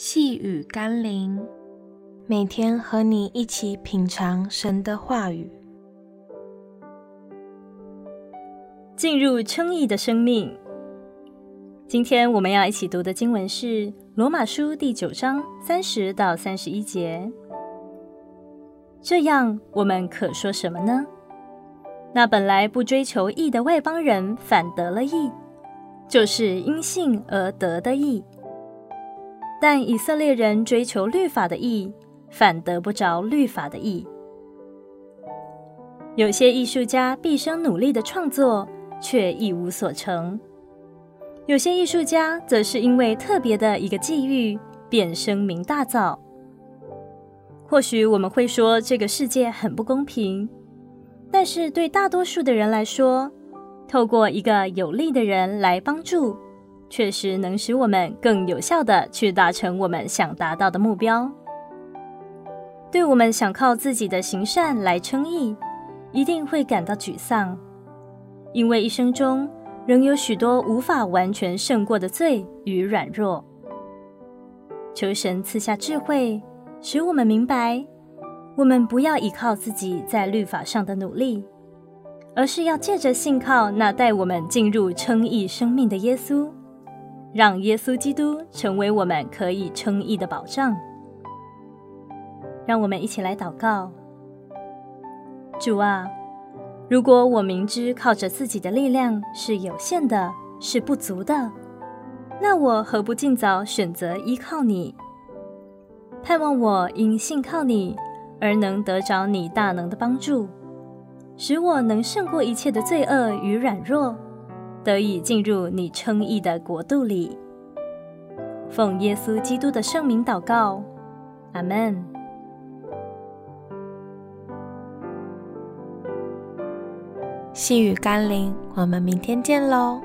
细雨甘霖，每天和你一起品尝神的话语，进入称义的生命。今天我们要一起读的经文是《罗马书》第九章三十到三十一节。这样，我们可说什么呢？那本来不追求义的外邦人反得了义，就是因信而得的义。但以色列人追求律法的义，反得不着律法的义。有些艺术家毕生努力的创作，却一无所成；有些艺术家则是因为特别的一个际遇，便声名大噪。或许我们会说这个世界很不公平，但是对大多数的人来说，透过一个有利的人来帮助。确实能使我们更有效地去达成我们想达到的目标。对我们想靠自己的行善来称义，一定会感到沮丧，因为一生中仍有许多无法完全胜过的罪与软弱。求神赐下智慧，使我们明白，我们不要依靠自己在律法上的努力，而是要借着信靠那带我们进入称义生命的耶稣。让耶稣基督成为我们可以称义的保障。让我们一起来祷告：主啊，如果我明知靠着自己的力量是有限的，是不足的，那我何不尽早选择依靠你？盼望我因信靠你而能得着你大能的帮助，使我能胜过一切的罪恶与软弱。得以进入你称义的国度里，奉耶稣基督的圣名祷告，阿门。细雨甘霖，我们明天见喽。